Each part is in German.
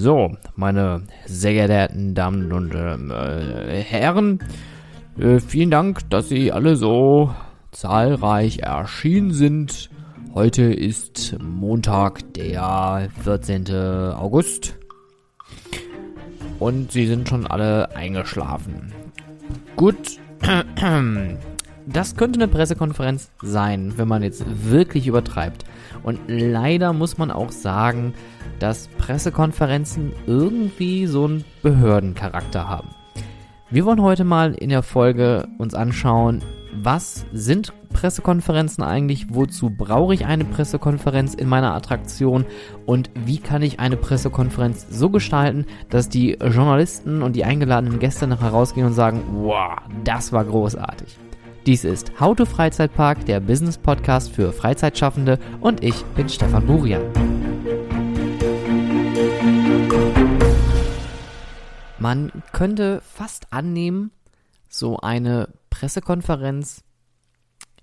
So, meine sehr geehrten Damen und äh, Herren, äh, vielen Dank, dass Sie alle so zahlreich erschienen sind. Heute ist Montag, der 14. August. Und Sie sind schon alle eingeschlafen. Gut. Das könnte eine Pressekonferenz sein, wenn man jetzt wirklich übertreibt. Und leider muss man auch sagen, dass Pressekonferenzen irgendwie so einen Behördencharakter haben. Wir wollen heute mal in der Folge uns anschauen, was sind Pressekonferenzen eigentlich, wozu brauche ich eine Pressekonferenz in meiner Attraktion und wie kann ich eine Pressekonferenz so gestalten, dass die Journalisten und die eingeladenen Gäste nachher rausgehen und sagen, wow, das war großartig. Dies ist How to Freizeitpark, der Business Podcast für Freizeitschaffende und ich bin Stefan Burian. Man könnte fast annehmen, so eine Pressekonferenz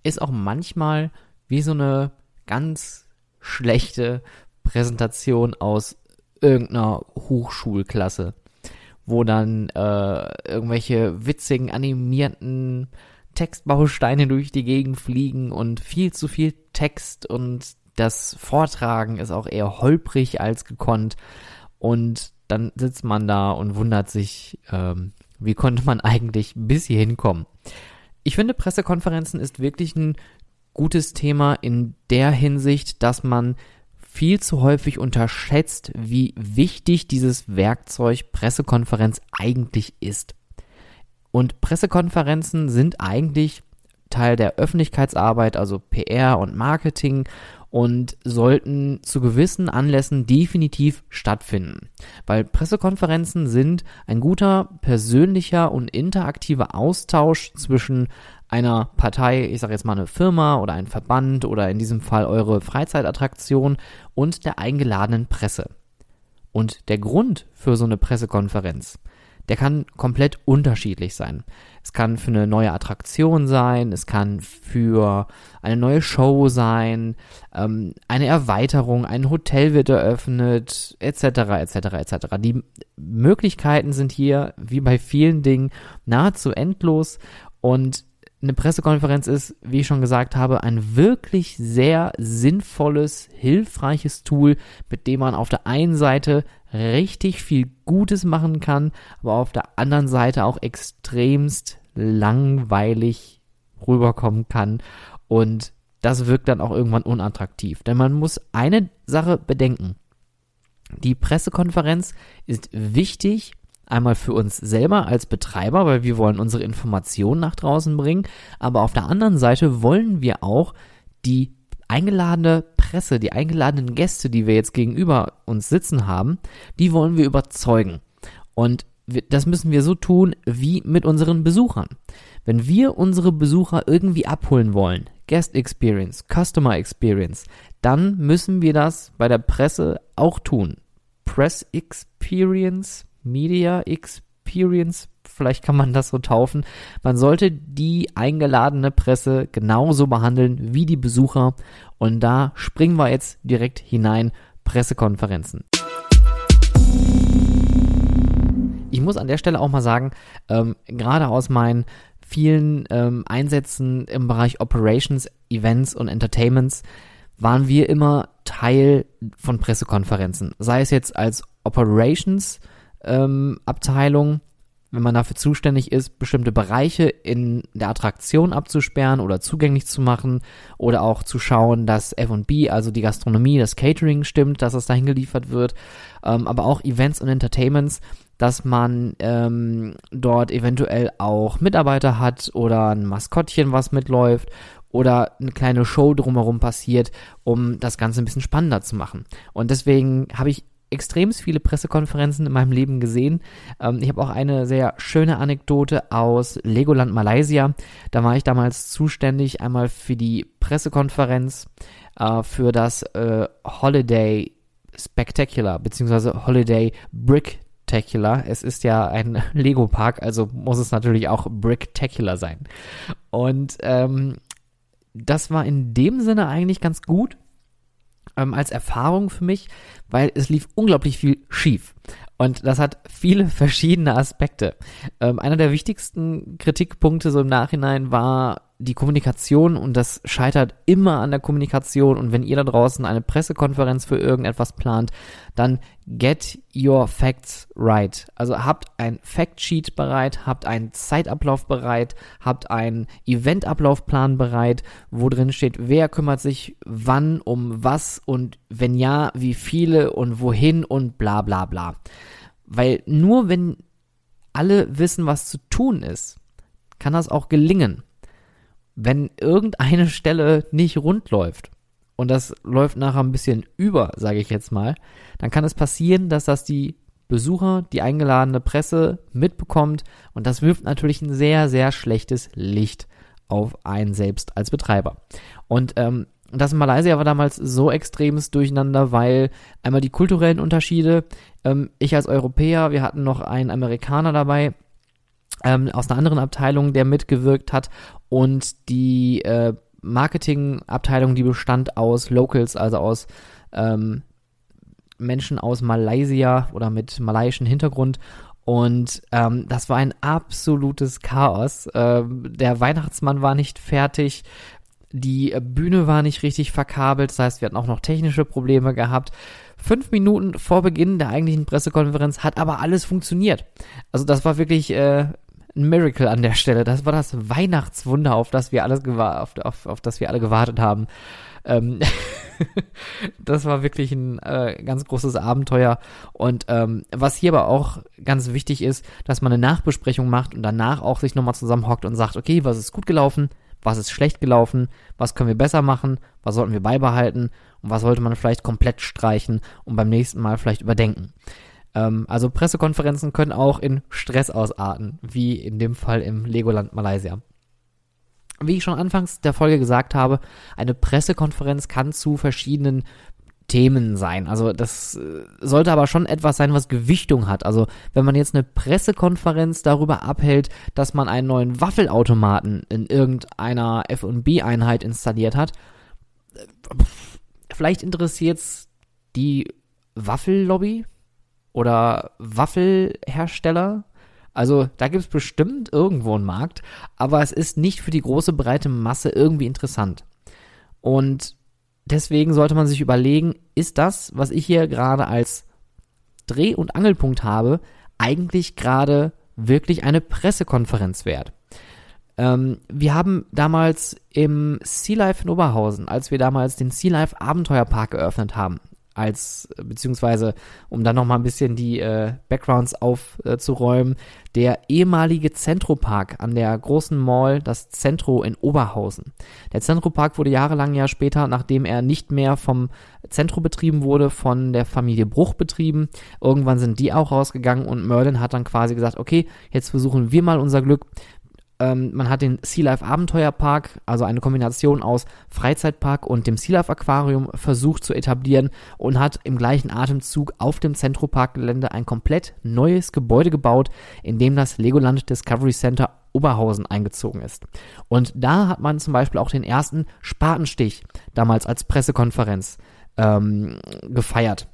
ist auch manchmal wie so eine ganz schlechte Präsentation aus irgendeiner Hochschulklasse, wo dann äh, irgendwelche witzigen animierten Textbausteine durch die Gegend fliegen und viel zu viel Text und das Vortragen ist auch eher holprig als gekonnt und dann sitzt man da und wundert sich, ähm, wie konnte man eigentlich bis hierhin kommen. Ich finde, Pressekonferenzen ist wirklich ein gutes Thema in der Hinsicht, dass man viel zu häufig unterschätzt, wie wichtig dieses Werkzeug Pressekonferenz eigentlich ist. Und Pressekonferenzen sind eigentlich Teil der Öffentlichkeitsarbeit, also PR und Marketing und sollten zu gewissen Anlässen definitiv stattfinden. Weil Pressekonferenzen sind ein guter persönlicher und interaktiver Austausch zwischen einer Partei, ich sage jetzt mal eine Firma oder ein Verband oder in diesem Fall eure Freizeitattraktion und der eingeladenen Presse. Und der Grund für so eine Pressekonferenz der kann komplett unterschiedlich sein. Es kann für eine neue Attraktion sein, es kann für eine neue Show sein, ähm, eine Erweiterung, ein Hotel wird eröffnet, etc., etc., etc. Die Möglichkeiten sind hier, wie bei vielen Dingen, nahezu endlos und eine Pressekonferenz ist, wie ich schon gesagt habe, ein wirklich sehr sinnvolles, hilfreiches Tool, mit dem man auf der einen Seite richtig viel Gutes machen kann, aber auf der anderen Seite auch extremst langweilig rüberkommen kann und das wirkt dann auch irgendwann unattraktiv. Denn man muss eine Sache bedenken. Die Pressekonferenz ist wichtig, einmal für uns selber als Betreiber, weil wir wollen unsere Informationen nach draußen bringen, aber auf der anderen Seite wollen wir auch die eingeladene Presse, die eingeladenen Gäste, die wir jetzt gegenüber uns sitzen haben, die wollen wir überzeugen. Und das müssen wir so tun wie mit unseren Besuchern. Wenn wir unsere Besucher irgendwie abholen wollen, Guest Experience, Customer Experience, dann müssen wir das bei der Presse auch tun. Press Experience, Media Experience, vielleicht kann man das so taufen. Man sollte die eingeladene Presse genauso behandeln wie die Besucher. Und da springen wir jetzt direkt hinein. Pressekonferenzen. Ich muss an der Stelle auch mal sagen, ähm, gerade aus meinen vielen ähm, Einsätzen im Bereich Operations, Events und Entertainments waren wir immer Teil von Pressekonferenzen. Sei es jetzt als Operations ähm, Abteilung wenn man dafür zuständig ist, bestimmte Bereiche in der Attraktion abzusperren oder zugänglich zu machen oder auch zu schauen, dass F&B, also die Gastronomie, das Catering stimmt, dass es dahin geliefert wird, ähm, aber auch Events und Entertainments, dass man ähm, dort eventuell auch Mitarbeiter hat oder ein Maskottchen, was mitläuft oder eine kleine Show drumherum passiert, um das Ganze ein bisschen spannender zu machen. Und deswegen habe ich extrem viele Pressekonferenzen in meinem Leben gesehen. Ähm, ich habe auch eine sehr schöne Anekdote aus Legoland Malaysia. Da war ich damals zuständig einmal für die Pressekonferenz äh, für das äh, Holiday Spectacular beziehungsweise Holiday Bricktacular. Es ist ja ein Lego-Park, also muss es natürlich auch Bricktacular sein. Und ähm, das war in dem Sinne eigentlich ganz gut, ähm, als Erfahrung für mich, weil es lief unglaublich viel schief. Und das hat viele verschiedene Aspekte. Ähm, einer der wichtigsten Kritikpunkte so im Nachhinein war die Kommunikation und das scheitert immer an der Kommunikation. Und wenn ihr da draußen eine Pressekonferenz für irgendetwas plant, dann get your facts right. Also habt ein Factsheet bereit, habt einen Zeitablauf bereit, habt einen Eventablaufplan bereit, wo drin steht, wer kümmert sich wann um was und wenn ja, wie viele und wohin und bla bla bla. Weil nur wenn alle wissen, was zu tun ist, kann das auch gelingen wenn irgendeine Stelle nicht rund läuft und das läuft nachher ein bisschen über, sage ich jetzt mal, dann kann es passieren, dass das die Besucher, die eingeladene Presse mitbekommt und das wirft natürlich ein sehr, sehr schlechtes Licht auf einen selbst als Betreiber. Und ähm, das in Malaysia war damals so extremes Durcheinander, weil einmal die kulturellen Unterschiede, ähm, ich als Europäer, wir hatten noch einen Amerikaner dabei, ähm, aus einer anderen Abteilung, der mitgewirkt hat und die äh, Marketingabteilung, die bestand aus Locals, also aus ähm, Menschen aus Malaysia oder mit malaiischen Hintergrund. Und ähm, das war ein absolutes Chaos. Ähm, der Weihnachtsmann war nicht fertig. Die Bühne war nicht richtig verkabelt. Das heißt, wir hatten auch noch technische Probleme gehabt. Fünf Minuten vor Beginn der eigentlichen Pressekonferenz hat aber alles funktioniert. Also das war wirklich äh, ein Miracle an der Stelle. Das war das Weihnachtswunder, auf das wir alles auf, auf, auf das wir alle gewartet haben. Ähm das war wirklich ein äh, ganz großes Abenteuer. Und ähm, was hier aber auch ganz wichtig ist, dass man eine Nachbesprechung macht und danach auch sich nochmal zusammenhockt und sagt, okay, was ist gut gelaufen, was ist schlecht gelaufen, was können wir besser machen, was sollten wir beibehalten und was sollte man vielleicht komplett streichen und beim nächsten Mal vielleicht überdenken. Ähm, also Pressekonferenzen können auch in Stress ausarten, wie in dem Fall im Legoland Malaysia. Wie ich schon anfangs der Folge gesagt habe, eine Pressekonferenz kann zu verschiedenen Themen sein. Also das äh, sollte aber schon etwas sein, was Gewichtung hat. Also wenn man jetzt eine Pressekonferenz darüber abhält, dass man einen neuen Waffelautomaten in irgendeiner F&B-Einheit installiert hat, äh, vielleicht interessiert es die Waffellobby, oder Waffelhersteller. Also da gibt es bestimmt irgendwo einen Markt, aber es ist nicht für die große breite Masse irgendwie interessant. Und deswegen sollte man sich überlegen, ist das, was ich hier gerade als Dreh- und Angelpunkt habe, eigentlich gerade wirklich eine Pressekonferenz wert? Ähm, wir haben damals im Sea Life in Oberhausen, als wir damals den Sea Life Abenteuerpark eröffnet haben, als, beziehungsweise um dann nochmal ein bisschen die äh, Backgrounds aufzuräumen, äh, der ehemalige Zentropark an der großen Mall, das Zentro in Oberhausen. Der Zentropark wurde jahrelang ja später, nachdem er nicht mehr vom Zentro betrieben wurde, von der Familie Bruch betrieben. Irgendwann sind die auch rausgegangen und Merlin hat dann quasi gesagt, okay, jetzt versuchen wir mal unser Glück. Ähm, man hat den Sea Life Abenteuerpark, also eine Kombination aus Freizeitpark und dem Sea Life Aquarium versucht zu etablieren und hat im gleichen Atemzug auf dem Zentroparkgelände ein komplett neues Gebäude gebaut, in dem das Legoland Discovery Center Oberhausen eingezogen ist. Und da hat man zum Beispiel auch den ersten Spatenstich damals als Pressekonferenz ähm, gefeiert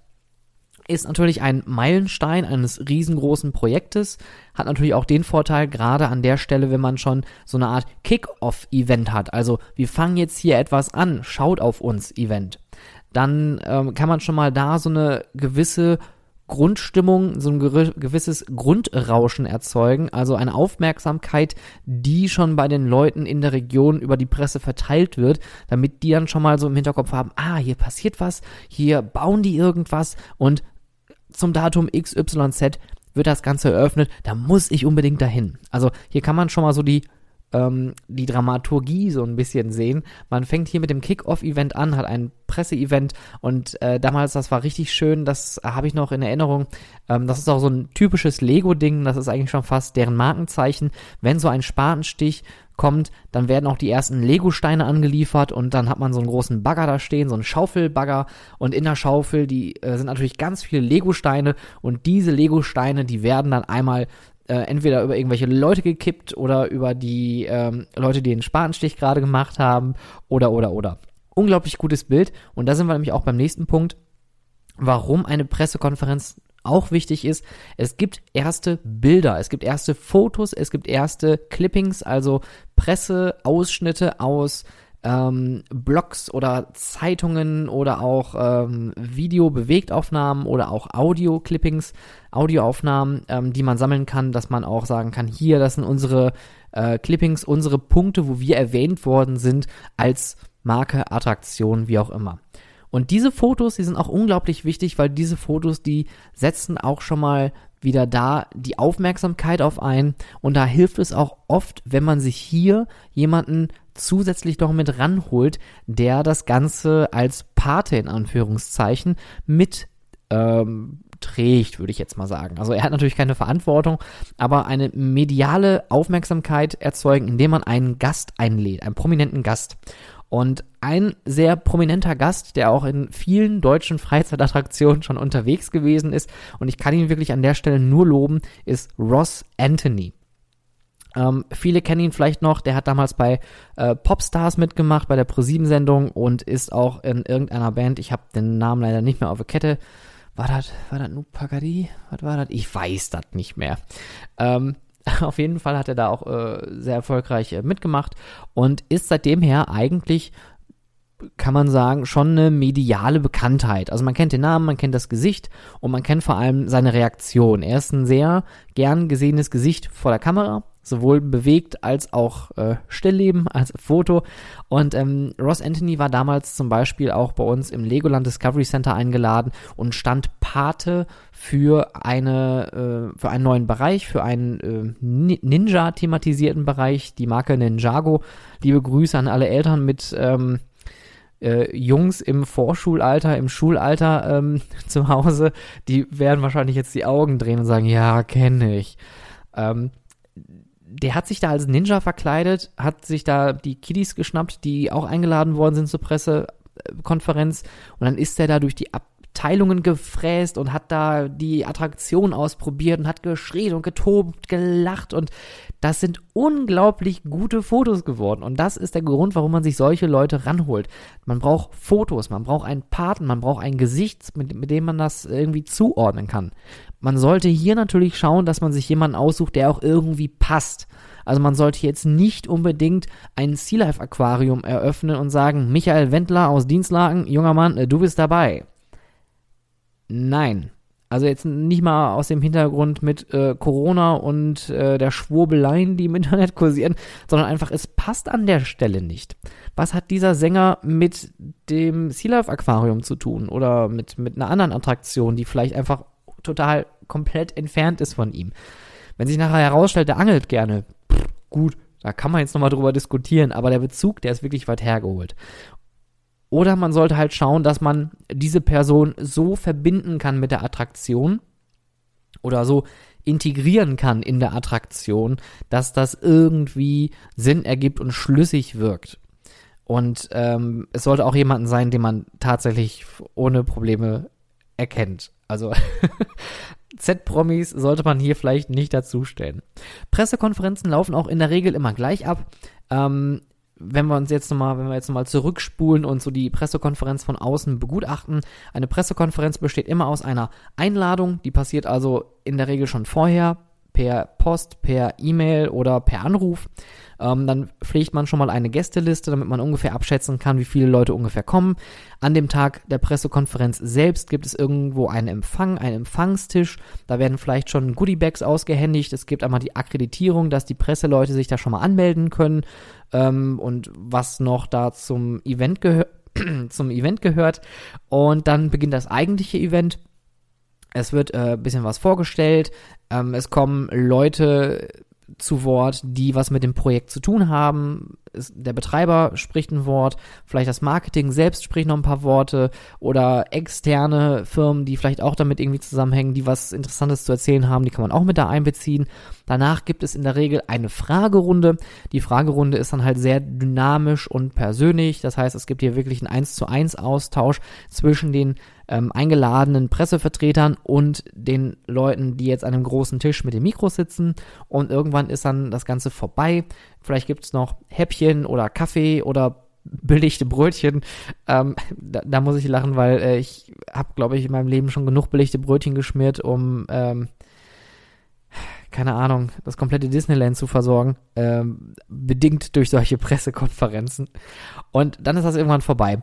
ist natürlich ein Meilenstein eines riesengroßen Projektes, hat natürlich auch den Vorteil, gerade an der Stelle, wenn man schon so eine Art Kick-Off-Event hat, also wir fangen jetzt hier etwas an, schaut auf uns Event, dann ähm, kann man schon mal da so eine gewisse Grundstimmung, so ein gewisses Grundrauschen erzeugen, also eine Aufmerksamkeit, die schon bei den Leuten in der Region über die Presse verteilt wird, damit die dann schon mal so im Hinterkopf haben, ah, hier passiert was, hier bauen die irgendwas und zum Datum XYZ wird das Ganze eröffnet, da muss ich unbedingt dahin. Also hier kann man schon mal so die ähm, die Dramaturgie so ein bisschen sehen. Man fängt hier mit dem Kick-Off-Event an, hat ein Presseevent und äh, damals, das war richtig schön, das habe ich noch in Erinnerung. Ähm, das ist auch so ein typisches Lego-Ding, das ist eigentlich schon fast deren Markenzeichen. Wenn so ein Spatenstich kommt, dann werden auch die ersten Lego-Steine angeliefert und dann hat man so einen großen Bagger da stehen, so einen Schaufelbagger und in der Schaufel, die äh, sind natürlich ganz viele Lego-Steine und diese Lego-Steine, die werden dann einmal äh, entweder über irgendwelche Leute gekippt oder über die ähm, Leute, die den Spatenstich gerade gemacht haben oder oder oder. unglaublich gutes Bild. Und da sind wir nämlich auch beim nächsten Punkt, warum eine Pressekonferenz auch wichtig ist, es gibt erste Bilder, es gibt erste Fotos, es gibt erste Clippings, also Presseausschnitte aus ähm, Blogs oder Zeitungen oder auch ähm, Video-Bewegtaufnahmen oder auch Audio-Clippings, Audioaufnahmen, ähm, die man sammeln kann, dass man auch sagen kann, hier, das sind unsere äh, Clippings, unsere Punkte, wo wir erwähnt worden sind als Marke, Attraktion, wie auch immer. Und diese Fotos, die sind auch unglaublich wichtig, weil diese Fotos, die setzen auch schon mal wieder da die Aufmerksamkeit auf ein. Und da hilft es auch oft, wenn man sich hier jemanden zusätzlich noch mit ranholt, der das Ganze als Pate in Anführungszeichen mit ähm, trägt, würde ich jetzt mal sagen. Also er hat natürlich keine Verantwortung, aber eine mediale Aufmerksamkeit erzeugen, indem man einen Gast einlädt, einen prominenten Gast. Und ein sehr prominenter Gast, der auch in vielen deutschen Freizeitattraktionen schon unterwegs gewesen ist, und ich kann ihn wirklich an der Stelle nur loben, ist Ross Anthony. Ähm, viele kennen ihn vielleicht noch, der hat damals bei äh, Popstars mitgemacht, bei der ProSieben-Sendung und ist auch in irgendeiner Band, ich habe den Namen leider nicht mehr auf der Kette, war das, war das Nupagadi? Was war das? Ich weiß das nicht mehr. Ähm, Auf jeden Fall hat er da auch äh, sehr erfolgreich äh, mitgemacht und ist seitdem her eigentlich kann man sagen, schon eine mediale Bekanntheit. Also man kennt den Namen, man kennt das Gesicht und man kennt vor allem seine Reaktion. Er ist ein sehr gern gesehenes Gesicht vor der Kamera sowohl bewegt als auch äh, stillleben als Foto. Und ähm, Ross Anthony war damals zum Beispiel auch bei uns im Legoland Discovery Center eingeladen und stand Pate für eine äh, für einen neuen Bereich, für einen äh, Ninja thematisierten Bereich, die Marke Ninjago. Liebe Grüße an alle Eltern mit ähm, äh, Jungs im Vorschulalter, im Schulalter ähm, zu Hause, die werden wahrscheinlich jetzt die Augen drehen und sagen, ja, kenne ich. Ähm, der hat sich da als Ninja verkleidet, hat sich da die Kiddies geschnappt, die auch eingeladen worden sind zur Pressekonferenz und dann ist er da durch die Abteilungen gefräst und hat da die Attraktion ausprobiert und hat geschrien und getobt, gelacht und das sind unglaublich gute Fotos geworden und das ist der Grund, warum man sich solche Leute ranholt. Man braucht Fotos, man braucht einen Paten, man braucht ein Gesicht, mit, mit dem man das irgendwie zuordnen kann. Man sollte hier natürlich schauen, dass man sich jemanden aussucht, der auch irgendwie passt. Also man sollte jetzt nicht unbedingt ein Sea Life Aquarium eröffnen und sagen, Michael Wendler aus Dienstlagen, junger Mann, äh, du bist dabei. Nein. Also jetzt nicht mal aus dem Hintergrund mit äh, Corona und äh, der Schwurbeleien, die im Internet kursieren, sondern einfach, es passt an der Stelle nicht. Was hat dieser Sänger mit dem Sea Life Aquarium zu tun oder mit, mit einer anderen Attraktion, die vielleicht einfach total komplett entfernt ist von ihm. Wenn sich nachher herausstellt, der angelt gerne, gut, da kann man jetzt nochmal drüber diskutieren, aber der Bezug, der ist wirklich weit hergeholt. Oder man sollte halt schauen, dass man diese Person so verbinden kann mit der Attraktion oder so integrieren kann in der Attraktion, dass das irgendwie Sinn ergibt und schlüssig wirkt. Und ähm, es sollte auch jemanden sein, den man tatsächlich ohne Probleme erkennt. Also Z-Promis sollte man hier vielleicht nicht dazustellen. Pressekonferenzen laufen auch in der Regel immer gleich ab. Ähm, wenn wir uns jetzt nochmal, wenn wir jetzt nochmal zurückspulen und so die Pressekonferenz von außen begutachten, eine Pressekonferenz besteht immer aus einer Einladung, die passiert also in der Regel schon vorher per Post, per E-Mail oder per Anruf. Ähm, dann pflegt man schon mal eine Gästeliste, damit man ungefähr abschätzen kann, wie viele Leute ungefähr kommen. An dem Tag der Pressekonferenz selbst gibt es irgendwo einen Empfang, einen Empfangstisch. Da werden vielleicht schon Goodiebags ausgehändigt. Es gibt einmal die Akkreditierung, dass die Presseleute sich da schon mal anmelden können. Ähm, und was noch da zum Event zum Event gehört. Und dann beginnt das eigentliche Event. Es wird äh, bisschen was vorgestellt. Ähm, es kommen Leute zu Wort, die was mit dem Projekt zu tun haben. Der Betreiber spricht ein Wort, vielleicht das Marketing selbst spricht noch ein paar Worte oder externe Firmen, die vielleicht auch damit irgendwie zusammenhängen, die was Interessantes zu erzählen haben, die kann man auch mit da einbeziehen. Danach gibt es in der Regel eine Fragerunde. Die Fragerunde ist dann halt sehr dynamisch und persönlich. Das heißt, es gibt hier wirklich einen 1 zu 1 Austausch zwischen den ähm, eingeladenen Pressevertretern und den Leuten, die jetzt an einem großen Tisch mit dem Mikro sitzen. Und irgendwann ist dann das Ganze vorbei. Vielleicht gibt es noch Häppchen oder Kaffee oder belegte Brötchen. Ähm, da, da, muss ich lachen, weil äh, ich habe, glaube ich, in meinem Leben schon genug belegte Brötchen geschmiert, um, ähm, keine Ahnung, das komplette Disneyland zu versorgen, ähm, bedingt durch solche Pressekonferenzen. Und dann ist das irgendwann vorbei.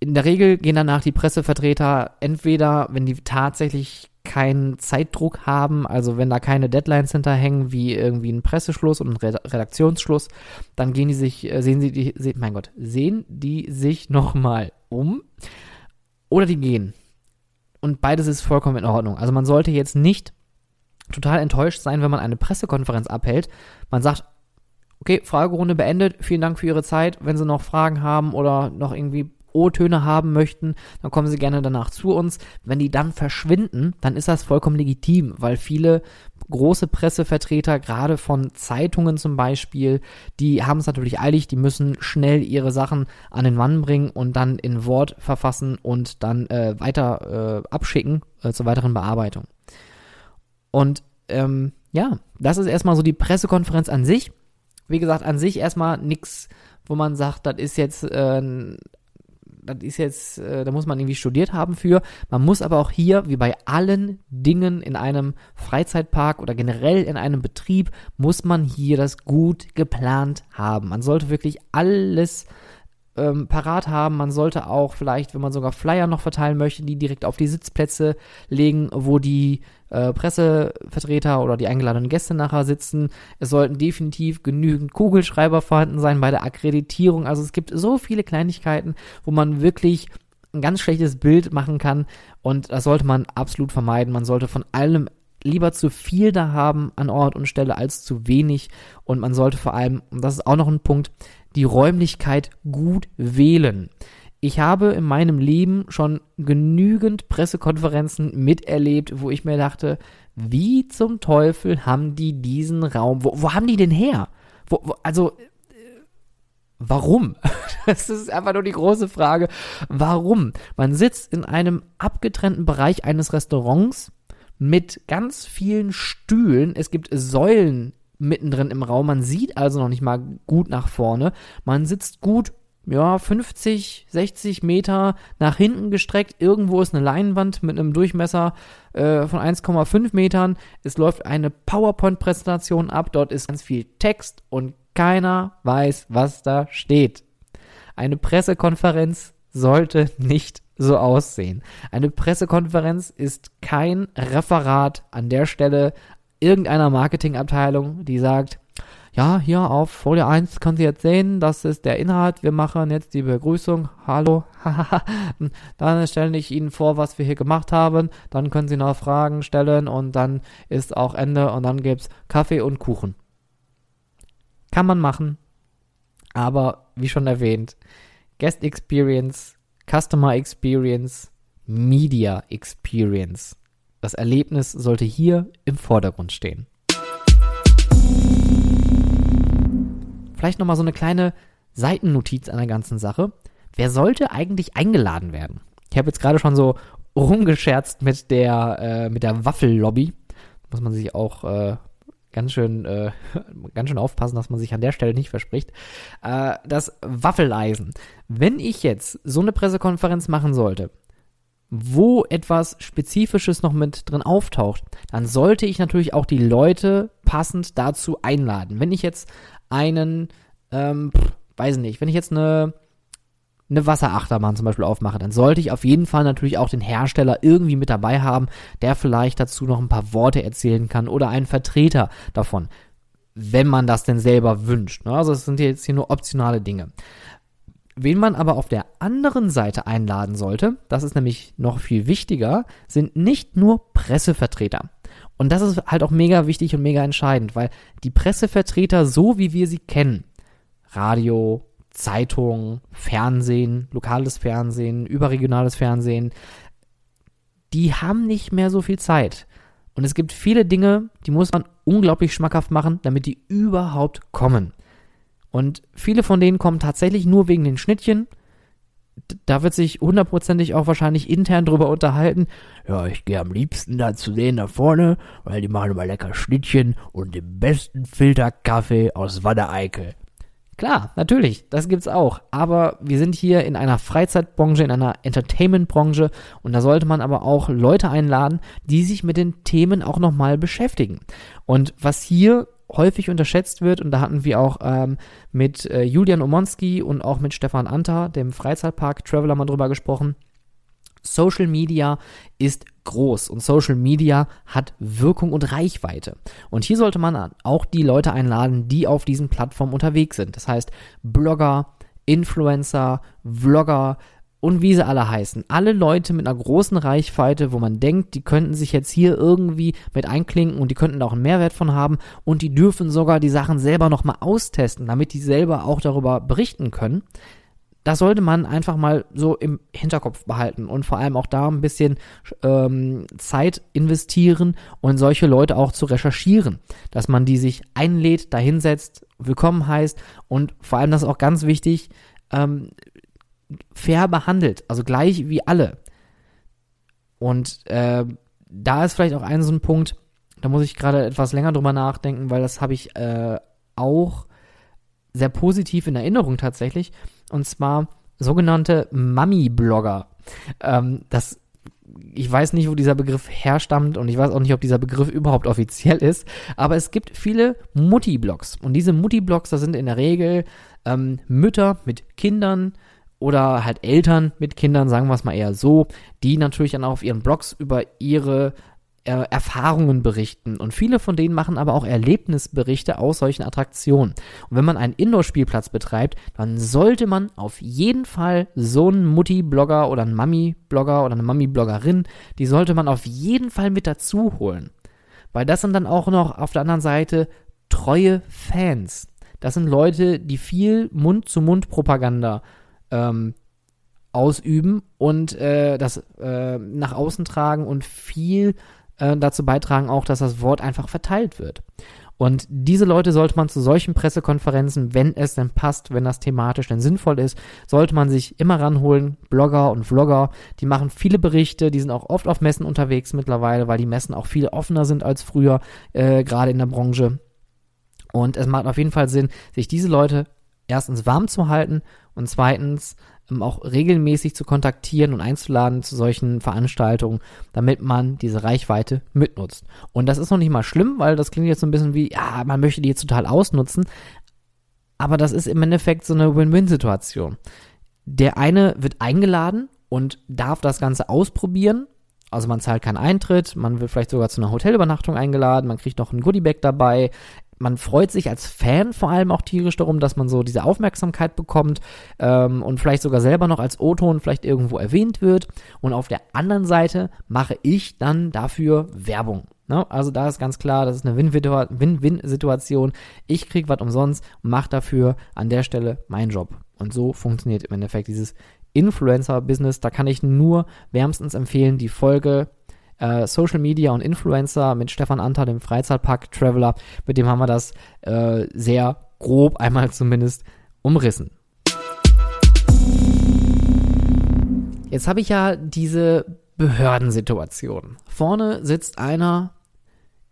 In der Regel gehen danach die Pressevertreter entweder, wenn die tatsächlich keinen Zeitdruck haben, also wenn da keine Deadlines hinterhängen, wie irgendwie ein Presseschluss und ein Redaktionsschluss, dann gehen die sich, äh, sehen sie die, sehen, mein Gott, sehen die sich nochmal um oder die gehen. Und beides ist vollkommen in Ordnung. Also man sollte jetzt nicht total enttäuscht sein, wenn man eine Pressekonferenz abhält. Man sagt, okay, Fragerunde beendet, vielen Dank für Ihre Zeit. Wenn Sie noch Fragen haben oder noch irgendwie O-Töne haben möchten, dann kommen sie gerne danach zu uns. Wenn die dann verschwinden, dann ist das vollkommen legitim, weil viele große Pressevertreter, gerade von Zeitungen zum Beispiel, die haben es natürlich eilig, die müssen schnell ihre Sachen an den Mann bringen und dann in Wort verfassen und dann äh, weiter äh, abschicken äh, zur weiteren Bearbeitung. Und ähm, ja, das ist erstmal so die Pressekonferenz an sich. Wie gesagt, an sich erstmal nichts, wo man sagt, das ist jetzt äh, das ist jetzt, äh, da muss man irgendwie studiert haben für. Man muss aber auch hier, wie bei allen Dingen in einem Freizeitpark oder generell in einem Betrieb, muss man hier das gut geplant haben. Man sollte wirklich alles ähm, parat haben. Man sollte auch vielleicht, wenn man sogar Flyer noch verteilen möchte, die direkt auf die Sitzplätze legen, wo die äh, Pressevertreter oder die eingeladenen Gäste nachher sitzen. Es sollten definitiv genügend Kugelschreiber vorhanden sein bei der Akkreditierung. Also es gibt so viele Kleinigkeiten, wo man wirklich ein ganz schlechtes Bild machen kann und das sollte man absolut vermeiden. Man sollte von allem lieber zu viel da haben an Ort und Stelle als zu wenig und man sollte vor allem, und das ist auch noch ein Punkt, die Räumlichkeit gut wählen. Ich habe in meinem Leben schon genügend Pressekonferenzen miterlebt, wo ich mir dachte, wie zum Teufel haben die diesen Raum? Wo, wo haben die denn her? Wo, wo, also, warum? Das ist einfach nur die große Frage. Warum? Man sitzt in einem abgetrennten Bereich eines Restaurants mit ganz vielen Stühlen. Es gibt Säulen mittendrin im Raum. Man sieht also noch nicht mal gut nach vorne. Man sitzt gut, ja, 50, 60 Meter nach hinten gestreckt. Irgendwo ist eine Leinwand mit einem Durchmesser äh, von 1,5 Metern. Es läuft eine PowerPoint-Präsentation ab. Dort ist ganz viel Text und keiner weiß, was da steht. Eine Pressekonferenz sollte nicht so aussehen. Eine Pressekonferenz ist kein Referat an der Stelle irgendeiner Marketingabteilung, die sagt, ja, hier auf Folie 1 können Sie jetzt sehen, das ist der Inhalt, wir machen jetzt die Begrüßung, hallo, dann stelle ich Ihnen vor, was wir hier gemacht haben, dann können Sie noch Fragen stellen und dann ist auch Ende und dann gibt es Kaffee und Kuchen. Kann man machen, aber wie schon erwähnt, Guest Experience, Customer Experience, Media Experience. Das Erlebnis sollte hier im Vordergrund stehen. Vielleicht nochmal so eine kleine Seitennotiz an der ganzen Sache. Wer sollte eigentlich eingeladen werden? Ich habe jetzt gerade schon so rumgescherzt mit der, äh, mit der Waffellobby. Muss man sich auch äh, ganz schön, äh, ganz schön aufpassen, dass man sich an der Stelle nicht verspricht. Äh, das Waffeleisen. Wenn ich jetzt so eine Pressekonferenz machen sollte, wo etwas Spezifisches noch mit drin auftaucht, dann sollte ich natürlich auch die Leute passend dazu einladen. Wenn ich jetzt einen, ähm, weiß nicht, wenn ich jetzt eine, eine Wasserachterbahn zum Beispiel aufmache, dann sollte ich auf jeden Fall natürlich auch den Hersteller irgendwie mit dabei haben, der vielleicht dazu noch ein paar Worte erzählen kann oder einen Vertreter davon, wenn man das denn selber wünscht. Ne? Also es sind jetzt hier nur optionale Dinge. Wen man aber auf der anderen Seite einladen sollte, das ist nämlich noch viel wichtiger, sind nicht nur Pressevertreter. Und das ist halt auch mega wichtig und mega entscheidend, weil die Pressevertreter, so wie wir sie kennen, Radio, Zeitung, Fernsehen, lokales Fernsehen, überregionales Fernsehen, die haben nicht mehr so viel Zeit. Und es gibt viele Dinge, die muss man unglaublich schmackhaft machen, damit die überhaupt kommen. Und viele von denen kommen tatsächlich nur wegen den Schnittchen. Da wird sich hundertprozentig auch wahrscheinlich intern drüber unterhalten. Ja, ich gehe am liebsten da zu denen da vorne, weil die machen immer lecker Schnittchen und den besten Filterkaffee aus Wanne-Eickel. Klar, natürlich, das gibt's auch. Aber wir sind hier in einer Freizeitbranche, in einer Entertainmentbranche und da sollte man aber auch Leute einladen, die sich mit den Themen auch nochmal beschäftigen. Und was hier häufig unterschätzt wird, und da hatten wir auch ähm, mit äh, Julian Omonski und auch mit Stefan Anta, dem Freizeitpark Traveler, mal drüber gesprochen, Social Media ist groß und Social Media hat Wirkung und Reichweite. Und hier sollte man auch die Leute einladen, die auf diesen Plattformen unterwegs sind. Das heißt Blogger, Influencer, Vlogger und wie sie alle heißen. Alle Leute mit einer großen Reichweite, wo man denkt, die könnten sich jetzt hier irgendwie mit einklinken und die könnten da auch einen Mehrwert von haben und die dürfen sogar die Sachen selber nochmal austesten, damit die selber auch darüber berichten können das sollte man einfach mal so im Hinterkopf behalten und vor allem auch da ein bisschen ähm, Zeit investieren und solche Leute auch zu recherchieren, dass man die sich einlädt, dahinsetzt, willkommen heißt und vor allem das ist auch ganz wichtig, ähm, fair behandelt, also gleich wie alle. Und äh, da ist vielleicht auch ein so ein Punkt, da muss ich gerade etwas länger drüber nachdenken, weil das habe ich äh, auch sehr positiv in Erinnerung tatsächlich und zwar sogenannte Mami-Blogger. Ähm, das ich weiß nicht, wo dieser Begriff herstammt und ich weiß auch nicht, ob dieser Begriff überhaupt offiziell ist, aber es gibt viele Mutti-Blogs und diese Mutti-Blogs, das sind in der Regel ähm, Mütter mit Kindern oder halt Eltern mit Kindern, sagen wir es mal eher so, die natürlich dann auch auf ihren Blogs über ihre Erfahrungen berichten. Und viele von denen machen aber auch Erlebnisberichte aus solchen Attraktionen. Und wenn man einen Indoor-Spielplatz betreibt, dann sollte man auf jeden Fall so einen Mutti-Blogger oder einen Mami-Blogger oder eine Mami-Bloggerin, die sollte man auf jeden Fall mit dazu holen. Weil das sind dann auch noch auf der anderen Seite treue Fans. Das sind Leute, die viel Mund-zu-Mund-Propaganda ähm, ausüben und äh, das äh, nach außen tragen und viel äh, dazu beitragen auch, dass das Wort einfach verteilt wird. Und diese Leute sollte man zu solchen Pressekonferenzen, wenn es denn passt, wenn das thematisch denn sinnvoll ist, sollte man sich immer ranholen. Blogger und Vlogger, die machen viele Berichte, die sind auch oft auf Messen unterwegs mittlerweile, weil die Messen auch viel offener sind als früher, äh, gerade in der Branche. Und es macht auf jeden Fall Sinn, sich diese Leute erstens warm zu halten und zweitens auch regelmäßig zu kontaktieren und einzuladen zu solchen Veranstaltungen, damit man diese Reichweite mitnutzt. Und das ist noch nicht mal schlimm, weil das klingt jetzt so ein bisschen wie, ja, man möchte die jetzt total ausnutzen. Aber das ist im Endeffekt so eine Win-Win-Situation. Der eine wird eingeladen und darf das Ganze ausprobieren. Also man zahlt keinen Eintritt, man wird vielleicht sogar zu einer Hotelübernachtung eingeladen, man kriegt noch ein Goodiebag dabei, man freut sich als Fan vor allem auch tierisch darum, dass man so diese Aufmerksamkeit bekommt ähm, und vielleicht sogar selber noch als O-Ton vielleicht irgendwo erwähnt wird. Und auf der anderen Seite mache ich dann dafür Werbung. Ne? Also da ist ganz klar, das ist eine Win-Win-Situation. Ich kriege was umsonst und mache dafür an der Stelle meinen Job. Und so funktioniert im Endeffekt dieses Influencer-Business. Da kann ich nur wärmstens empfehlen, die Folge äh, Social Media und Influencer mit Stefan Anter, dem Freizeitpark Traveler. Mit dem haben wir das äh, sehr grob einmal zumindest umrissen. Jetzt habe ich ja diese Behördensituation. Vorne sitzt einer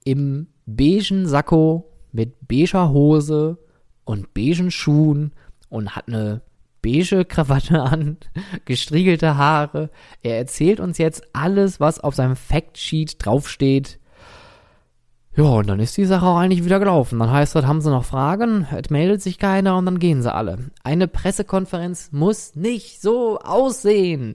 im beigen Sakko mit beiger Hose und beigen Schuhen und hat eine beige Krawatte an, gestriegelte Haare. Er erzählt uns jetzt alles, was auf seinem Factsheet draufsteht. Ja, und dann ist die Sache auch eigentlich wieder gelaufen. Dann heißt das, haben sie noch Fragen, es meldet sich keiner und dann gehen sie alle. Eine Pressekonferenz muss nicht so aussehen.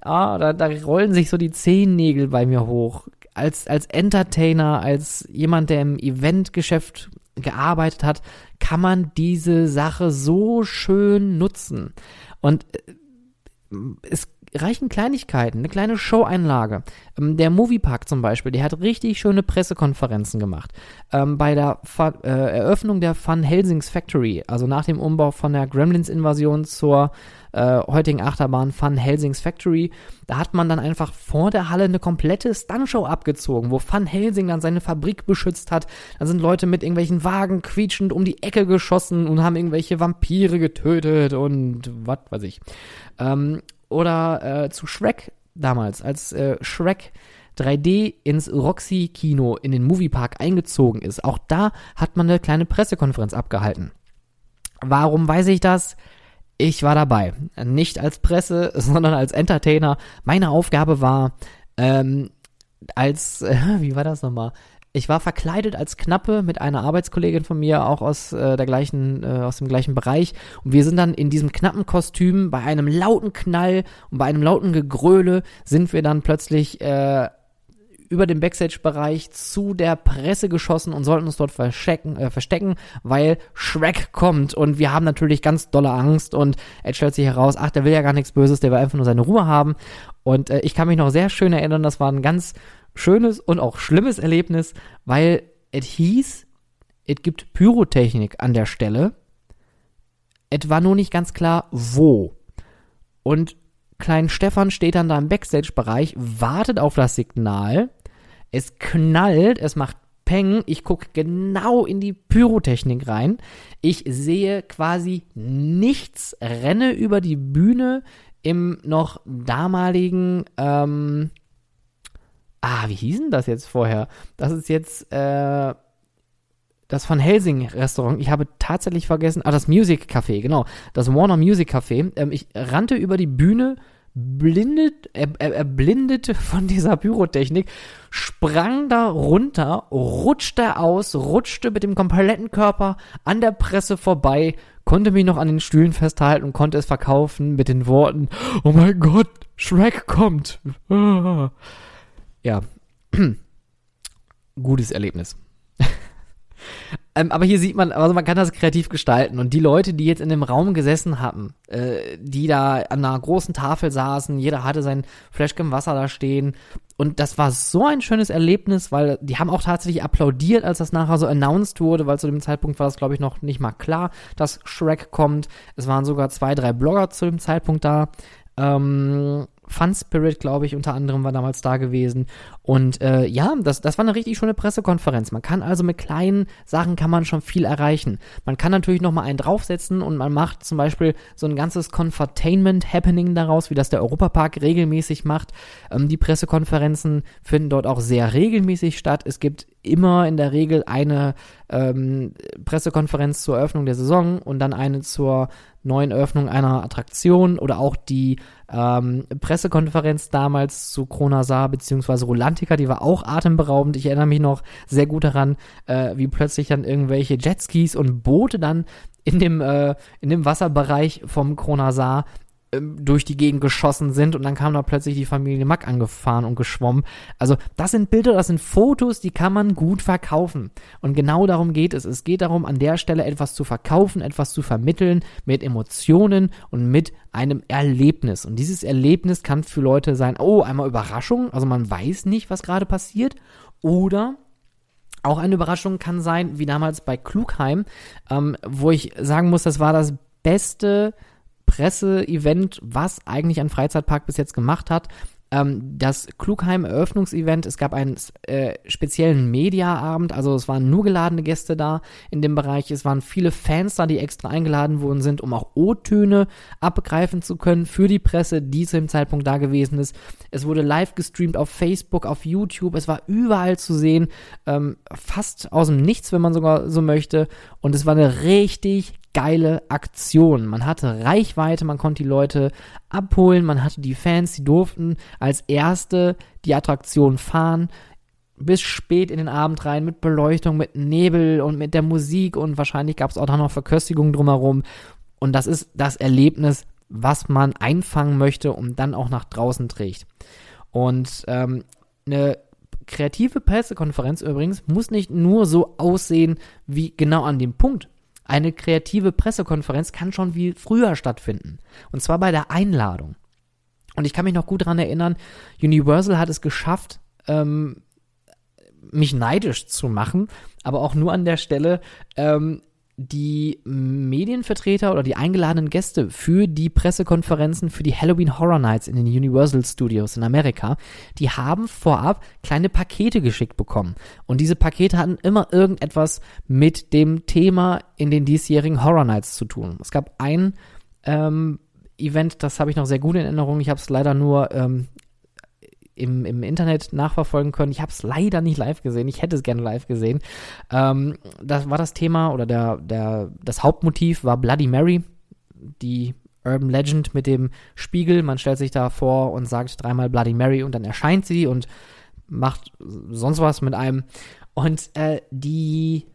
Ah, da, da rollen sich so die Zehennägel bei mir hoch. Als, als Entertainer, als jemand, der im Eventgeschäft gearbeitet hat, kann man diese Sache so schön nutzen. Und äh, es reichen Kleinigkeiten, eine kleine Show-Einlage. Ähm, der Moviepark zum Beispiel, der hat richtig schöne Pressekonferenzen gemacht. Ähm, bei der Fa äh, Eröffnung der Fun Helsings Factory, also nach dem Umbau von der Gremlins-Invasion zur äh, heutigen Achterbahn Fun Helsings Factory, da hat man dann einfach vor der Halle eine komplette Stuntshow abgezogen, wo Fun Helsing dann seine Fabrik beschützt hat. Da sind Leute mit irgendwelchen Wagen quietschend um die Ecke geschossen und haben irgendwelche Vampire getötet und was weiß ich. Ähm, oder äh, zu Shrek damals, als äh, Shrek 3D ins Roxy-Kino in den Moviepark eingezogen ist. Auch da hat man eine kleine Pressekonferenz abgehalten. Warum weiß ich das? Ich war dabei. Nicht als Presse, sondern als Entertainer. Meine Aufgabe war, ähm, als, äh, wie war das nochmal? Ich war verkleidet als Knappe mit einer Arbeitskollegin von mir, auch aus äh, der gleichen, äh, aus dem gleichen Bereich. Und wir sind dann in diesem knappen Kostüm bei einem lauten Knall und bei einem lauten Gegröle sind wir dann plötzlich äh, über den Backstage-Bereich zu der Presse geschossen und sollten uns dort verstecken, äh, verstecken, weil Shrek kommt und wir haben natürlich ganz dolle Angst und es stellt sich heraus, ach, der will ja gar nichts Böses, der will einfach nur seine Ruhe haben und äh, ich kann mich noch sehr schön erinnern, das war ein ganz schönes und auch schlimmes Erlebnis, weil es hieß, es gibt Pyrotechnik an der Stelle. Es war nur nicht ganz klar, wo. Und Klein Stefan steht dann da im Backstage-Bereich, wartet auf das Signal. Es knallt, es macht Peng. Ich gucke genau in die Pyrotechnik rein. Ich sehe quasi nichts, renne über die Bühne im noch damaligen ähm, ah, wie hieß denn das jetzt vorher? Das ist jetzt äh, das Van Helsing Restaurant. Ich habe tatsächlich vergessen, ah, das Music Café, genau, das Warner Music Café. Ähm, ich rannte über die Bühne, blindet, er, er, er blindete von dieser Pyrotechnik, sprang da runter, rutschte aus, rutschte mit dem kompletten Körper an der Presse vorbei, konnte mich noch an den Stühlen festhalten und konnte es verkaufen mit den Worten, oh mein Gott, Shrek kommt. ja, gutes Erlebnis. ähm, aber hier sieht man, also man kann das kreativ gestalten und die Leute, die jetzt in dem Raum gesessen hatten, äh, die da an einer großen Tafel saßen, jeder hatte sein Fläschchen Wasser da stehen und das war so ein schönes Erlebnis, weil die haben auch tatsächlich applaudiert, als das nachher so announced wurde, weil zu dem Zeitpunkt war das, glaube ich, noch nicht mal klar, dass Shrek kommt. Es waren sogar zwei, drei Blogger zu dem Zeitpunkt da. Ähm, Fun Spirit, glaube ich, unter anderem war damals da gewesen. Und äh, ja, das, das war eine richtig schöne Pressekonferenz. Man kann also mit kleinen Sachen kann man schon viel erreichen. Man kann natürlich noch mal einen draufsetzen und man macht zum Beispiel so ein ganzes Confertainment-Happening daraus, wie das der Europapark regelmäßig macht. Ähm, die Pressekonferenzen finden dort auch sehr regelmäßig statt. Es gibt immer in der Regel eine ähm, Pressekonferenz zur Eröffnung der Saison und dann eine zur neuen Eröffnung einer Attraktion oder auch die ähm, Pressekonferenz damals zu Kronasar bzw. Rolantica, die war auch atemberaubend. Ich erinnere mich noch sehr gut daran, äh, wie plötzlich dann irgendwelche Jetskis und Boote dann in dem, äh, in dem Wasserbereich vom Kronasar durch die Gegend geschossen sind und dann kam da plötzlich die Familie Mack angefahren und geschwommen. Also das sind Bilder, das sind Fotos, die kann man gut verkaufen. Und genau darum geht es. Es geht darum, an der Stelle etwas zu verkaufen, etwas zu vermitteln mit Emotionen und mit einem Erlebnis. Und dieses Erlebnis kann für Leute sein, oh, einmal Überraschung, also man weiß nicht, was gerade passiert, oder auch eine Überraschung kann sein, wie damals bei Klugheim, ähm, wo ich sagen muss, das war das beste Presseevent, was eigentlich ein Freizeitpark bis jetzt gemacht hat. Ähm, das Klugheim-Eröffnungsevent, es gab einen äh, speziellen Mediaabend, also es waren nur geladene Gäste da in dem Bereich. Es waren viele Fans da, die extra eingeladen worden sind, um auch O-Töne abgreifen zu können für die Presse, die zu dem Zeitpunkt da gewesen ist. Es wurde live gestreamt auf Facebook, auf YouTube, es war überall zu sehen, ähm, fast aus dem Nichts, wenn man sogar so möchte. Und es war eine richtig geile Aktion. Man hatte Reichweite, man konnte die Leute abholen, man hatte die Fans, die durften als erste die Attraktion fahren bis spät in den Abend rein mit Beleuchtung, mit Nebel und mit der Musik und wahrscheinlich gab es auch noch Verköstigung drumherum. Und das ist das Erlebnis, was man einfangen möchte und dann auch nach draußen trägt. Und ähm, eine kreative Pressekonferenz übrigens muss nicht nur so aussehen wie genau an dem Punkt, eine kreative Pressekonferenz kann schon wie früher stattfinden. Und zwar bei der Einladung. Und ich kann mich noch gut daran erinnern, Universal hat es geschafft, ähm, mich neidisch zu machen, aber auch nur an der Stelle, ähm, die Medienvertreter oder die eingeladenen Gäste für die Pressekonferenzen für die Halloween Horror Nights in den Universal Studios in Amerika, die haben vorab kleine Pakete geschickt bekommen. Und diese Pakete hatten immer irgendetwas mit dem Thema in den diesjährigen Horror Nights zu tun. Es gab ein ähm, Event, das habe ich noch sehr gut in Erinnerung. Ich habe es leider nur ähm, im, im Internet nachverfolgen können. Ich habe es leider nicht live gesehen. Ich hätte es gerne live gesehen. Ähm, das war das Thema oder der, der, das Hauptmotiv war Bloody Mary, die Urban Legend mit dem Spiegel. Man stellt sich da vor und sagt dreimal Bloody Mary und dann erscheint sie und macht sonst was mit einem. Und äh, die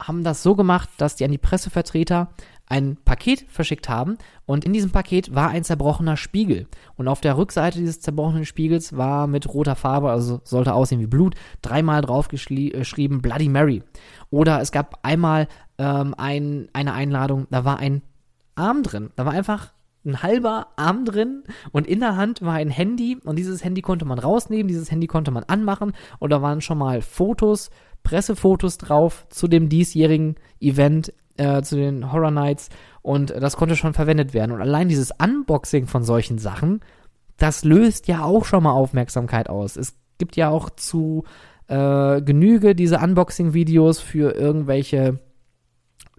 haben das so gemacht, dass die an die Pressevertreter ein Paket verschickt haben und in diesem Paket war ein zerbrochener Spiegel. Und auf der Rückseite dieses zerbrochenen Spiegels war mit roter Farbe, also sollte aussehen wie Blut, dreimal drauf geschrieben Bloody Mary. Oder es gab einmal ähm, ein, eine Einladung, da war ein Arm drin. Da war einfach ein halber Arm drin und in der Hand war ein Handy und dieses Handy konnte man rausnehmen, dieses Handy konnte man anmachen und da waren schon mal Fotos, Pressefotos drauf zu dem diesjährigen Event, äh, zu den Horror Nights und das konnte schon verwendet werden. Und allein dieses Unboxing von solchen Sachen, das löst ja auch schon mal Aufmerksamkeit aus. Es gibt ja auch zu äh, Genüge diese Unboxing-Videos für irgendwelche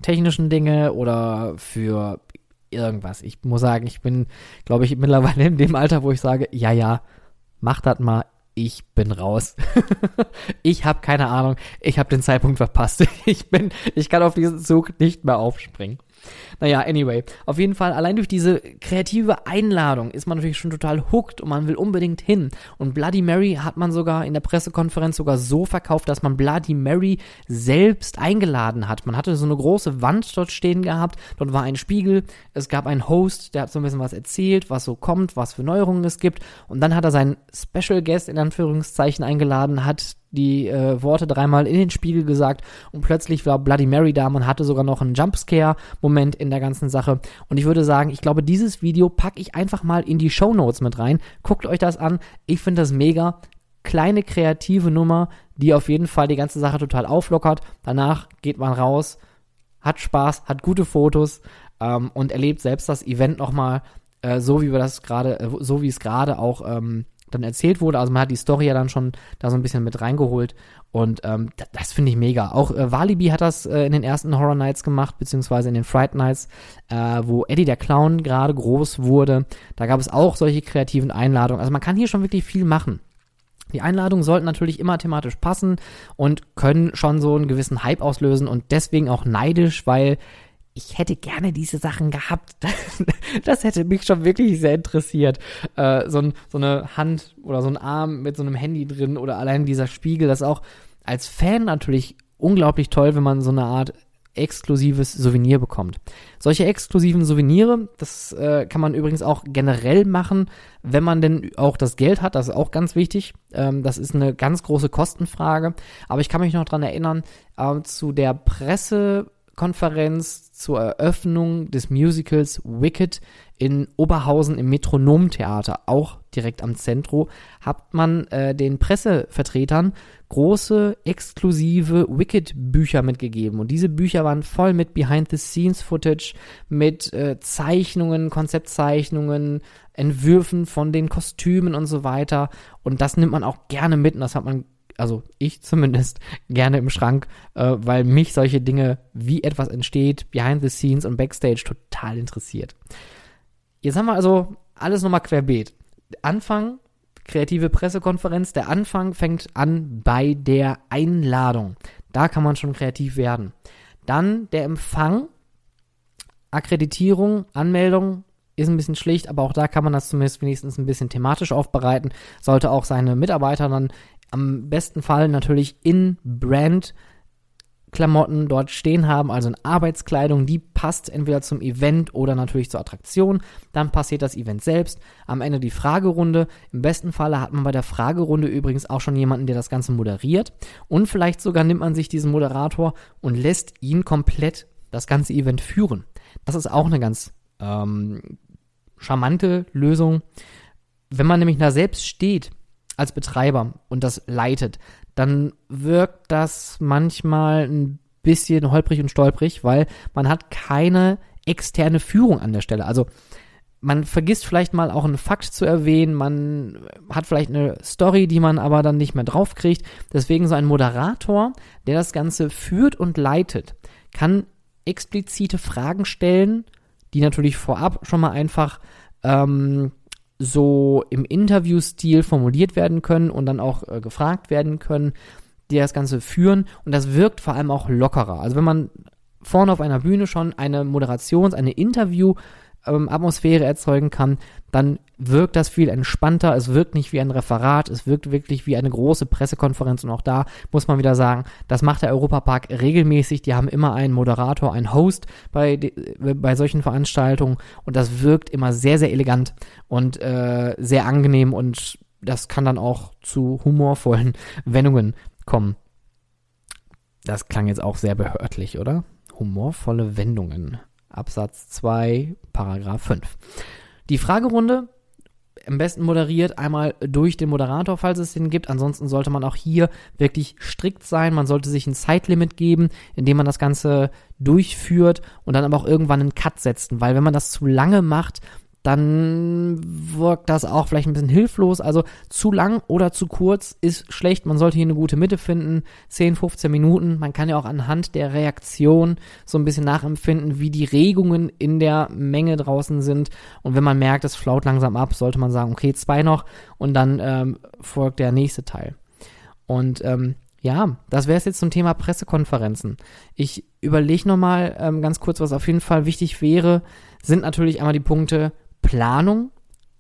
technischen Dinge oder für irgendwas. Ich muss sagen, ich bin, glaube ich, mittlerweile in dem Alter, wo ich sage, ja, ja, mach das mal, ich bin raus. ich habe keine Ahnung, ich habe den Zeitpunkt verpasst. ich bin, ich kann auf diesen Zug nicht mehr aufspringen. Naja, anyway. Auf jeden Fall, allein durch diese kreative Einladung ist man natürlich schon total hooked und man will unbedingt hin. Und Bloody Mary hat man sogar in der Pressekonferenz sogar so verkauft, dass man Bloody Mary selbst eingeladen hat. Man hatte so eine große Wand dort stehen gehabt. Dort war ein Spiegel. Es gab einen Host, der hat so ein bisschen was erzählt, was so kommt, was für Neuerungen es gibt. Und dann hat er seinen Special Guest in Anführungszeichen eingeladen, hat die äh, Worte dreimal in den Spiegel gesagt und plötzlich war Bloody Mary da. Man hatte sogar noch einen Jumpscare-Moment in der ganzen Sache. Und ich würde sagen, ich glaube, dieses Video packe ich einfach mal in die Show Notes mit rein. Guckt euch das an. Ich finde das mega. Kleine kreative Nummer, die auf jeden Fall die ganze Sache total auflockert. Danach geht man raus, hat Spaß, hat gute Fotos ähm, und erlebt selbst das Event nochmal äh, so, wie wir das gerade, äh, so wie es gerade auch ähm, dann erzählt wurde. Also man hat die Story ja dann schon da so ein bisschen mit reingeholt und ähm, das, das finde ich mega. Auch äh, Walibi hat das äh, in den ersten Horror Nights gemacht, beziehungsweise in den Fright Nights, äh, wo Eddie der Clown gerade groß wurde. Da gab es auch solche kreativen Einladungen. Also man kann hier schon wirklich viel machen. Die Einladungen sollten natürlich immer thematisch passen und können schon so einen gewissen Hype auslösen und deswegen auch neidisch, weil ich hätte gerne diese Sachen gehabt. Das hätte mich schon wirklich sehr interessiert. Äh, so, ein, so eine Hand oder so ein Arm mit so einem Handy drin oder allein dieser Spiegel, das auch als Fan natürlich unglaublich toll, wenn man so eine Art exklusives Souvenir bekommt. Solche exklusiven Souvenirs, das äh, kann man übrigens auch generell machen, wenn man denn auch das Geld hat, das ist auch ganz wichtig. Ähm, das ist eine ganz große Kostenfrage. Aber ich kann mich noch dran erinnern, äh, zu der Presse Konferenz zur Eröffnung des Musicals Wicked in Oberhausen im Metronomtheater, auch direkt am Zentro, hat man äh, den Pressevertretern große exklusive Wicked-Bücher mitgegeben. Und diese Bücher waren voll mit Behind-the-Scenes-Footage, mit äh, Zeichnungen, Konzeptzeichnungen, Entwürfen von den Kostümen und so weiter. Und das nimmt man auch gerne mit und das hat man also ich zumindest, gerne im Schrank, äh, weil mich solche Dinge, wie etwas entsteht, behind the scenes und backstage total interessiert. Jetzt haben wir also alles nochmal querbeet. Anfang, kreative Pressekonferenz, der Anfang fängt an bei der Einladung. Da kann man schon kreativ werden. Dann der Empfang, Akkreditierung, Anmeldung, ist ein bisschen schlicht, aber auch da kann man das zumindest wenigstens ein bisschen thematisch aufbereiten. Sollte auch seine Mitarbeiter dann am besten Fall natürlich in Brand Klamotten dort stehen haben, also in Arbeitskleidung, die passt entweder zum Event oder natürlich zur Attraktion. Dann passiert das Event selbst. Am Ende die Fragerunde. Im besten Falle hat man bei der Fragerunde übrigens auch schon jemanden, der das Ganze moderiert. Und vielleicht sogar nimmt man sich diesen Moderator und lässt ihn komplett das ganze Event führen. Das ist auch eine ganz ähm, charmante Lösung. Wenn man nämlich da selbst steht, als Betreiber und das leitet, dann wirkt das manchmal ein bisschen holprig und stolprig, weil man hat keine externe Führung an der Stelle. Also man vergisst vielleicht mal auch einen Fakt zu erwähnen, man hat vielleicht eine Story, die man aber dann nicht mehr draufkriegt. Deswegen so ein Moderator, der das Ganze führt und leitet, kann explizite Fragen stellen, die natürlich vorab schon mal einfach ähm, so im Interviewstil formuliert werden können und dann auch äh, gefragt werden können, die das Ganze führen. Und das wirkt vor allem auch lockerer. Also wenn man vorne auf einer Bühne schon eine Moderations-, eine Interview- ähm, Atmosphäre erzeugen kann, dann wirkt das viel entspannter, es wirkt nicht wie ein Referat, es wirkt wirklich wie eine große Pressekonferenz und auch da muss man wieder sagen, das macht der Europapark regelmäßig, die haben immer einen Moderator, einen Host bei, bei solchen Veranstaltungen und das wirkt immer sehr, sehr elegant und äh, sehr angenehm und das kann dann auch zu humorvollen Wendungen kommen. Das klang jetzt auch sehr behördlich, oder? Humorvolle Wendungen. Absatz 2, Paragraph 5. Die Fragerunde am besten moderiert einmal durch den Moderator, falls es den gibt. Ansonsten sollte man auch hier wirklich strikt sein. Man sollte sich ein Zeitlimit geben, indem man das Ganze durchführt und dann aber auch irgendwann einen Cut setzen, weil wenn man das zu lange macht, dann wirkt das auch vielleicht ein bisschen hilflos. Also zu lang oder zu kurz ist schlecht. Man sollte hier eine gute Mitte finden. 10, 15 Minuten. Man kann ja auch anhand der Reaktion so ein bisschen nachempfinden, wie die Regungen in der Menge draußen sind. Und wenn man merkt, es flaut langsam ab, sollte man sagen, okay, zwei noch und dann ähm, folgt der nächste Teil. Und ähm, ja, das wäre es jetzt zum Thema Pressekonferenzen. Ich überlege nochmal ähm, ganz kurz, was auf jeden Fall wichtig wäre, sind natürlich einmal die Punkte Planung.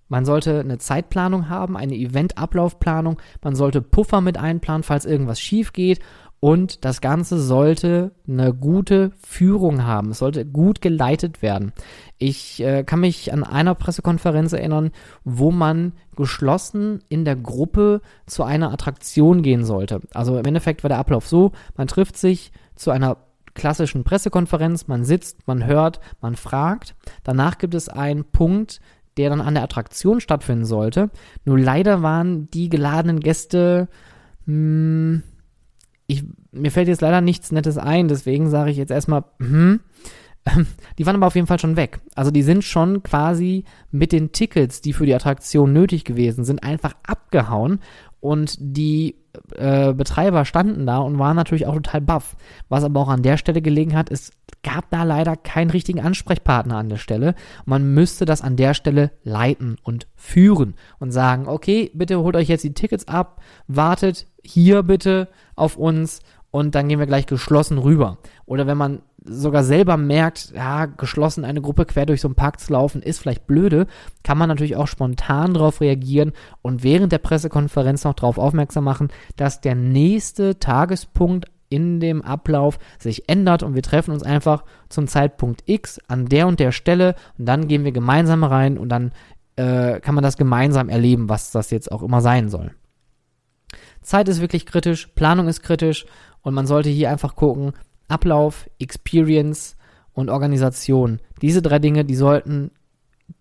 Man sollte eine Zeitplanung haben, eine Eventablaufplanung. Man sollte Puffer mit einplanen, falls irgendwas schief geht. Und das Ganze sollte eine gute Führung haben. Es sollte gut geleitet werden. Ich äh, kann mich an einer Pressekonferenz erinnern, wo man geschlossen in der Gruppe zu einer Attraktion gehen sollte. Also im Endeffekt war der Ablauf so, man trifft sich zu einer klassischen Pressekonferenz, man sitzt, man hört, man fragt. Danach gibt es einen Punkt, der dann an der Attraktion stattfinden sollte. Nur leider waren die geladenen Gäste, mh, hm, ich, mir fällt jetzt leider nichts Nettes ein, deswegen sage ich jetzt erstmal, hm, die waren aber auf jeden Fall schon weg. Also die sind schon quasi mit den Tickets, die für die Attraktion nötig gewesen sind, einfach abgehauen und die äh, Betreiber standen da und waren natürlich auch total baff. Was aber auch an der Stelle gelegen hat, es gab da leider keinen richtigen Ansprechpartner an der Stelle. Man müsste das an der Stelle leiten und führen und sagen, okay, bitte holt euch jetzt die Tickets ab, wartet hier bitte auf uns und dann gehen wir gleich geschlossen rüber. Oder wenn man sogar selber merkt, ja, geschlossen eine Gruppe quer durch so einen Park zu laufen, ist vielleicht blöde, kann man natürlich auch spontan darauf reagieren und während der Pressekonferenz noch darauf aufmerksam machen, dass der nächste Tagespunkt in dem Ablauf sich ändert und wir treffen uns einfach zum Zeitpunkt X an der und der Stelle und dann gehen wir gemeinsam rein und dann äh, kann man das gemeinsam erleben, was das jetzt auch immer sein soll. Zeit ist wirklich kritisch, Planung ist kritisch und man sollte hier einfach gucken, Ablauf, Experience und Organisation. Diese drei Dinge, die sollten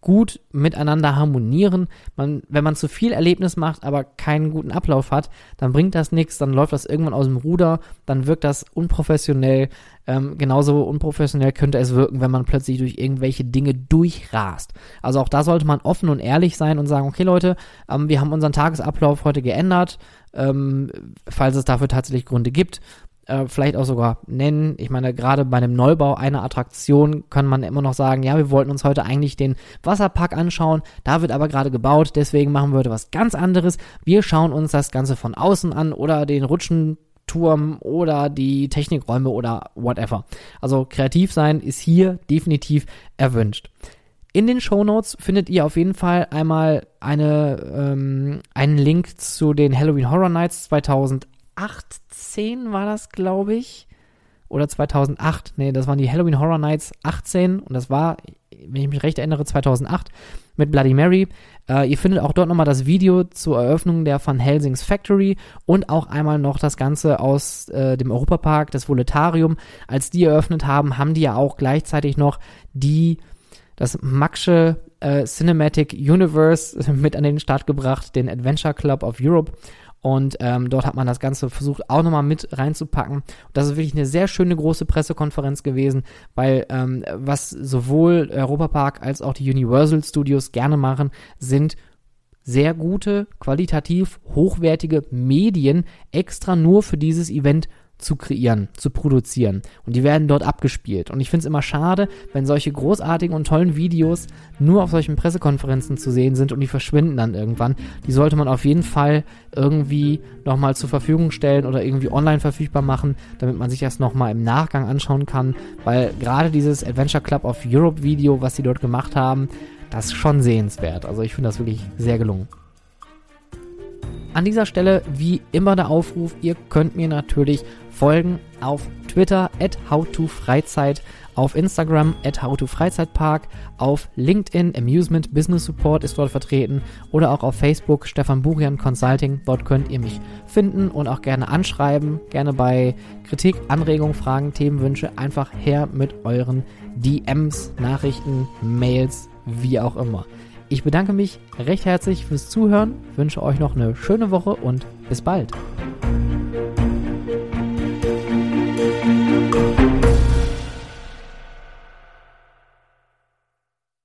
gut miteinander harmonieren. Man, wenn man zu viel Erlebnis macht, aber keinen guten Ablauf hat, dann bringt das nichts, dann läuft das irgendwann aus dem Ruder, dann wirkt das unprofessionell. Ähm, genauso unprofessionell könnte es wirken, wenn man plötzlich durch irgendwelche Dinge durchrast. Also auch da sollte man offen und ehrlich sein und sagen, okay Leute, ähm, wir haben unseren Tagesablauf heute geändert, ähm, falls es dafür tatsächlich Gründe gibt äh, vielleicht auch sogar nennen. Ich meine, gerade bei einem Neubau einer Attraktion kann man immer noch sagen, ja, wir wollten uns heute eigentlich den Wasserpark anschauen, da wird aber gerade gebaut, deswegen machen wir heute was ganz anderes. Wir schauen uns das Ganze von außen an oder den Rutschenturm oder die Technikräume oder whatever. Also kreativ sein ist hier definitiv erwünscht. In den Show Notes findet ihr auf jeden Fall einmal eine, ähm, einen Link zu den Halloween Horror Nights 2018 2018 war das, glaube ich. Oder 2008. Nee, das waren die Halloween Horror Nights 18. Und das war, wenn ich mich recht erinnere, 2008 mit Bloody Mary. Äh, ihr findet auch dort nochmal das Video zur Eröffnung der Van Helsings Factory und auch einmal noch das Ganze aus äh, dem Europapark, das Voletarium. Als die eröffnet haben, haben die ja auch gleichzeitig noch die, das Maxsche äh, Cinematic Universe mit an den Start gebracht, den Adventure Club of Europe. Und ähm, dort hat man das Ganze versucht auch nochmal mit reinzupacken. Und das ist wirklich eine sehr schöne große Pressekonferenz gewesen, weil ähm, was sowohl Europapark als auch die Universal Studios gerne machen, sind sehr gute, qualitativ hochwertige Medien extra nur für dieses Event zu kreieren, zu produzieren. Und die werden dort abgespielt. Und ich finde es immer schade, wenn solche großartigen und tollen Videos nur auf solchen Pressekonferenzen zu sehen sind und die verschwinden dann irgendwann. Die sollte man auf jeden Fall irgendwie nochmal zur Verfügung stellen oder irgendwie online verfügbar machen, damit man sich das nochmal im Nachgang anschauen kann. Weil gerade dieses Adventure Club of Europe Video, was sie dort gemacht haben, das ist schon sehenswert. Also ich finde das wirklich sehr gelungen. An dieser Stelle wie immer der Aufruf, ihr könnt mir natürlich folgen auf Twitter at howtofreizeit, auf Instagram at howtofreizeitpark, auf LinkedIn Amusement Business Support ist dort vertreten oder auch auf Facebook Stefan Burian Consulting. Dort könnt ihr mich finden und auch gerne anschreiben, gerne bei Kritik, Anregungen, Fragen, Themenwünsche einfach her mit euren DMs, Nachrichten, Mails, wie auch immer. Ich bedanke mich recht herzlich fürs Zuhören, wünsche euch noch eine schöne Woche und bis bald.